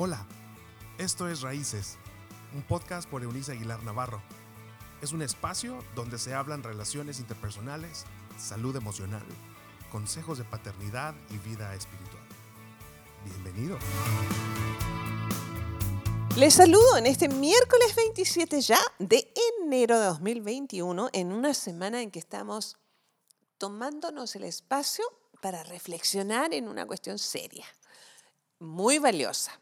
Hola, esto es Raíces, un podcast por Eunice Aguilar Navarro. Es un espacio donde se hablan relaciones interpersonales, salud emocional, consejos de paternidad y vida espiritual. Bienvenido. Les saludo en este miércoles 27 ya de enero de 2021, en una semana en que estamos tomándonos el espacio para reflexionar en una cuestión seria, muy valiosa.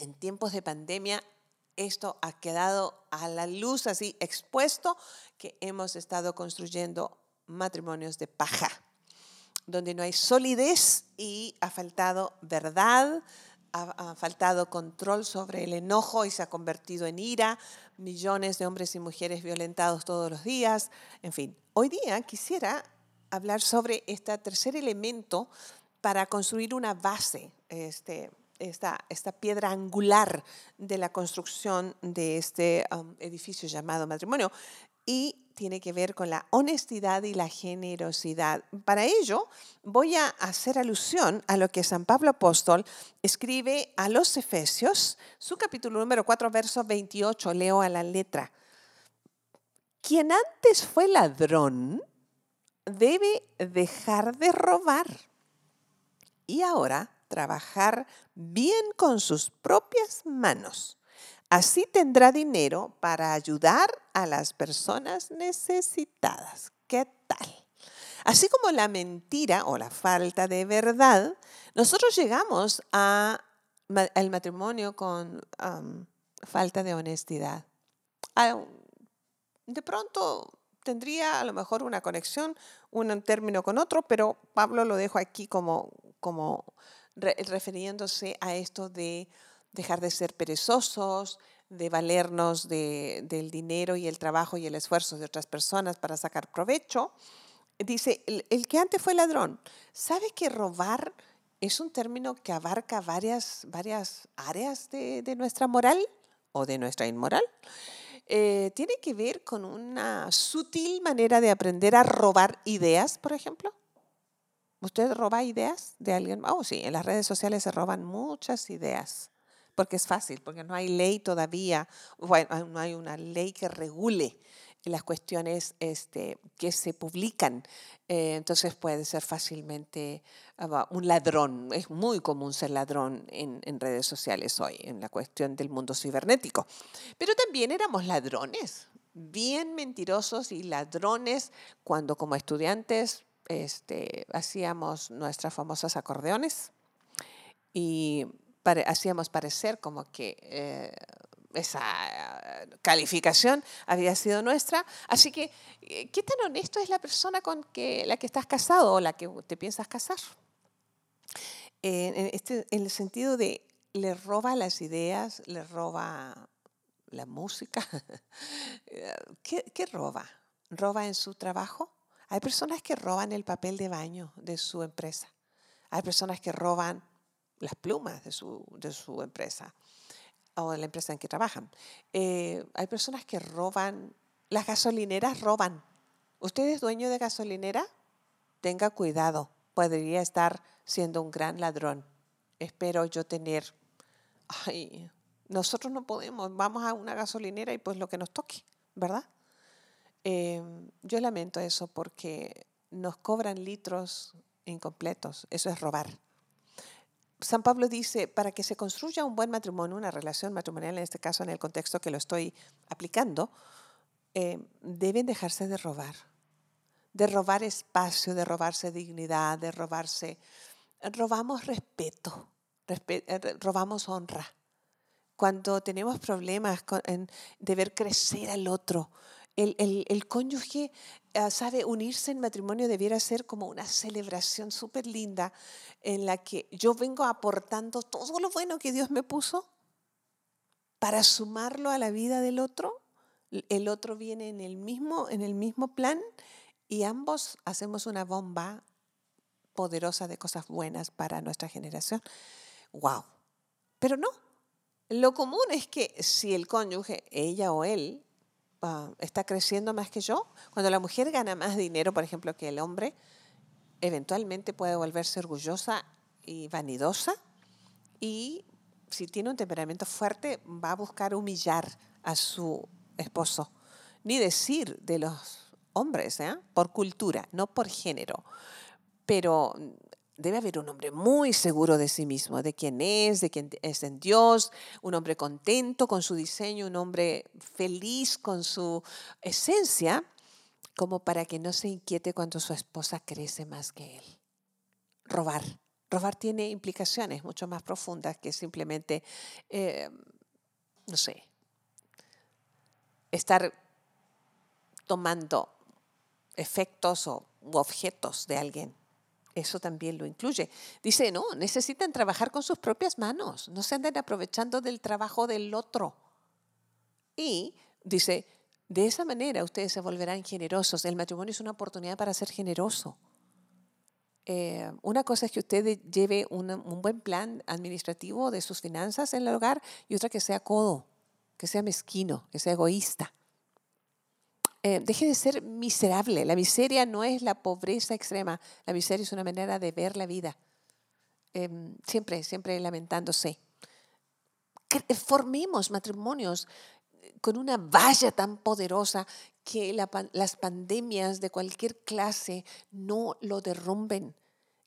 En tiempos de pandemia esto ha quedado a la luz así expuesto que hemos estado construyendo matrimonios de paja, donde no hay solidez y ha faltado verdad, ha, faltado control sobre el enojo y se ha convertido en ira, millones de hombres y mujeres violentados todos los días, en fin. Hoy día quisiera hablar sobre este tercer elemento para construir una base, este, esta, piedra angular de la construcción de este um, edificio llamado matrimonio. Y tiene que ver con la honestidad y la generosidad. Para ello, voy a hacer alusión a lo que San Pablo Apóstol escribe a los Efesios, su capítulo número 4, verso 28, leo a la letra. Quien antes fue ladrón debe dejar de robar y ahora trabajar bien con sus propias manos. Así tendrá dinero para ayudar a las personas necesitadas. ¿Qué tal? Así como la mentira o la falta de verdad, nosotros llegamos al matrimonio con falta de honestidad. De pronto tendría a lo mejor una conexión, un término con otro, pero Pablo lo dejo aquí como, como refiriéndose a esto de dejar de ser perezosos, de valernos del dinero y el trabajo y el esfuerzo de otras personas para sacar provecho. Dice, el, que antes fue ladrón, ¿sabe que robar es un término que abarca varias, áreas de, de nuestra moral o de nuestra inmoral? Eh, tiene que ver con una sutil manera de aprender a robar ideas, por ejemplo. ¿Usted roba ideas de alguien? Oh, sí, en las redes sociales se roban muchas ideas, porque es fácil, porque no hay ley todavía, bueno, no hay una ley que regule las cuestiones este, que se publican. Eh, entonces puede ser fácilmente ah, un ladrón. Es muy común ser ladrón en, en, redes sociales hoy, en la cuestión del mundo cibernético. Pero también éramos ladrones, bien mentirosos y ladrones cuando como estudiantes este, hacíamos nuestras famosas acordeones y hacíamos parecer como que... Eh, esa calificación había sido nuestra. Así que, eh, ¿qué tan honesto es la persona con la que estás casado o la que te piensas casar? En, este, en el sentido de, le roba las ideas, le roba la música. ¿Qué, ¿Qué roba? ¿Roba en su trabajo? Hay personas que roban el papel de baño de su empresa. Hay personas que roban las plumas de su, de su empresa o de la empresa en que trabajan. Eh, hay personas que roban, las gasolineras roban. ¿Usted es dueño de gasolinera? Tenga cuidado, podría estar siendo un gran ladrón. Espero yo tener, ay, nosotros no podemos, vamos a una gasolinera y pues lo que nos toque, ¿verdad? Em, yo lamento eso porque nos cobran litros incompletos, eso es robar. San Pablo dice, para que se construya un buen matrimonio, una relación matrimonial, en este caso en el contexto que lo estoy aplicando, eh, deben dejarse de robar, de robar espacio, de robarse dignidad, de robarse... Robamos respeto, eh, robamos honra. Cuando tenemos problemas de ver crecer al otro, el, cónyuge ah, sabe unirse en matrimonio debiera ser como una celebración súper linda en la que yo vengo aportando todo lo bueno que Dios me puso para sumarlo a la vida del otro. El otro viene en el mismo, en el mismo plan y ambos hacemos una bomba poderosa de cosas buenas para nuestra generación. ¡Wow! Pero no. Lo común es que si el cónyuge, ella o él, Ah, está creciendo más que yo, cuando la mujer gana más dinero, por ejemplo, que el hombre, eventualmente puede volverse orgullosa y vanidosa y si tiene un temperamento fuerte, va a buscar humillar a su esposo. Ni decir de los hombres, ¿eh? por cultura, no por género. Pero debe haber un hombre muy seguro de sí mismo, de quién es, de quién es en Dios, un hombre contento con su diseño, un hombre feliz con su esencia, como para que no se inquiete cuando su esposa crece más que él. Robar. Robar tiene implicaciones mucho más profundas que simplemente, eh, no sé, estar tomando efectos o objetos de alguien. Eso también lo incluye. Dice, no, necesitan trabajar con sus propias manos, no se anden aprovechando del trabajo del otro. Y dice, de esa manera ustedes se volverán generosos. El matrimonio es una oportunidad para ser generoso. Eh, una cosa es que usted lleve un buen plan administrativo de sus finanzas en el hogar y otra que sea codo, que sea mezquino, que sea egoísta. Eh, deje de ser miserable. La miseria no es la pobreza extrema. La miseria es una manera de ver la vida. Em, siempre, siempre lamentándose. formemos matrimonios con una valla tan poderosa que las pandemias de cualquier clase no lo derrumben.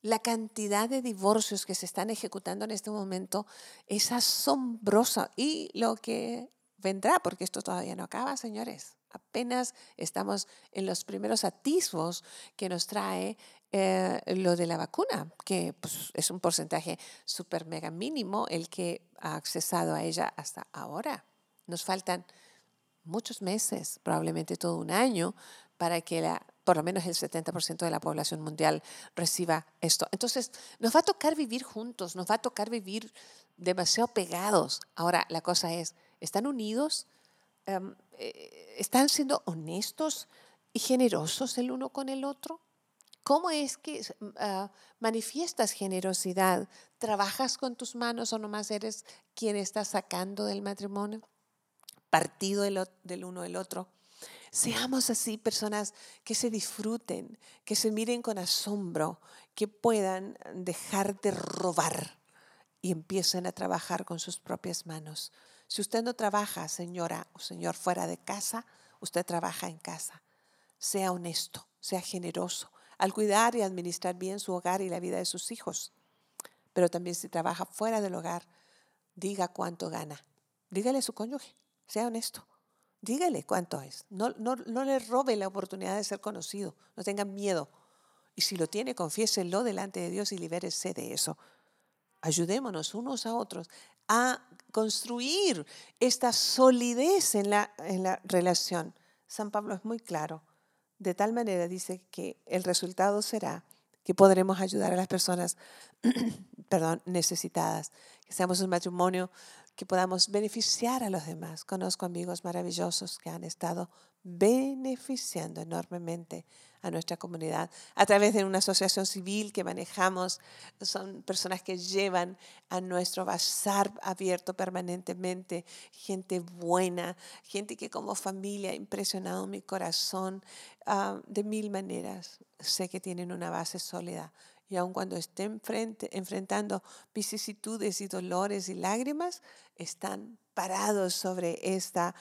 La cantidad de divorcios que se están ejecutando en este momento es asombrosa y lo que vendrá, porque esto todavía no acaba, señores. Apenas estamos en los primeros atisbos que nos trae eh, lo de la vacuna, que pues, es un porcentaje súper mega mínimo el que ha accesado a ella hasta ahora. Nos faltan muchos meses, probablemente todo un año, para que la, por lo menos el 70% de la población mundial reciba esto. Entonces, nos va a tocar vivir juntos, nos va a tocar vivir demasiado pegados. Ahora, la cosa es, ¿están unidos? Eh, ¿Están siendo honestos y generosos el uno con el otro? ¿Cómo es que ah, manifiestas generosidad? ¿Trabajas con tus manos o nomás eres quien está sacando del matrimonio? Partido del uno del otro. Seamos así personas que se disfruten, que se miren con asombro, que puedan dejar de robar y empiecen a trabajar con sus propias manos. Si usted no trabaja, señora o señor, fuera de casa, usted trabaja en casa. Sea honesto, sea generoso al cuidar y administrar bien su hogar y la vida de sus hijos. Pero también si trabaja fuera del hogar, diga cuánto gana. Dígale a su cónyuge, sea honesto. Dígale cuánto es. No, no, no le robe la oportunidad de ser conocido. No tenga miedo. Y si lo tiene, confiéselo delante de Dios y libérese de eso. Ayudémonos unos a otros a construir esta solidez en la, en la relación. San Pablo es muy claro. De tal manera dice que el resultado será que podremos ayudar a las personas perdón, necesitadas, que seamos un matrimonio que podamos beneficiar a los demás. Conozco amigos maravillosos que han estado beneficiando enormemente a nuestra comunidad a través de una asociación civil que manejamos. Son personas que llevan a nuestro bazar abierto permanentemente, gente buena, gente que como familia ha impresionado mi corazón ah, de mil maneras. Sé que tienen una base sólida y aun cuando estén enfrentando vicisitudes y dolores y lágrimas, están parados sobre esta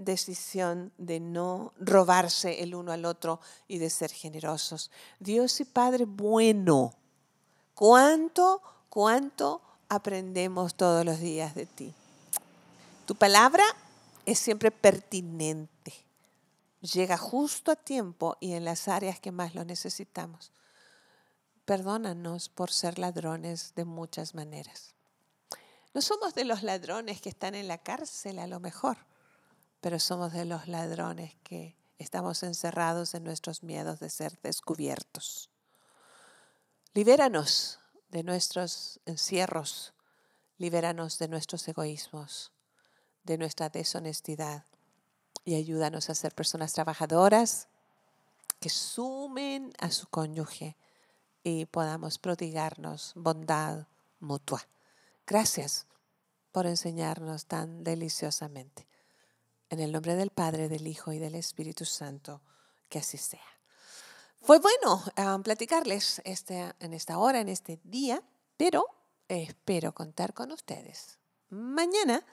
decisión de no robarse el uno al otro y de ser generosos. Dios y Padre bueno, ¿cuánto, cuánto aprendemos todos los días de ti? Tu palabra es siempre pertinente, llega justo a tiempo y en las áreas que más lo necesitamos. Perdónanos por ser ladrones de muchas maneras. No somos de los ladrones que están en la cárcel a lo mejor, pero somos de los ladrones que estamos encerrados en nuestros miedos de ser descubiertos. Libéranos de nuestros encierros, libéranos de nuestros egoísmos, de nuestra deshonestidad y ayúdanos a ser personas trabajadoras que sumen a su cónyuge y podamos prodigarnos bondad mutua. Gracias por enseñarnos tan deliciosamente. En el nombre del Padre, del Hijo y del Espíritu Santo, que así sea. Fue bueno um, platicarles este, en esta hora, en este día, pero espero contar con ustedes mañana,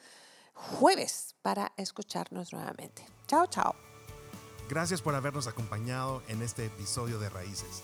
jueves, para escucharnos nuevamente. Chao, chao. Gracias por habernos acompañado en este episodio de Raíces.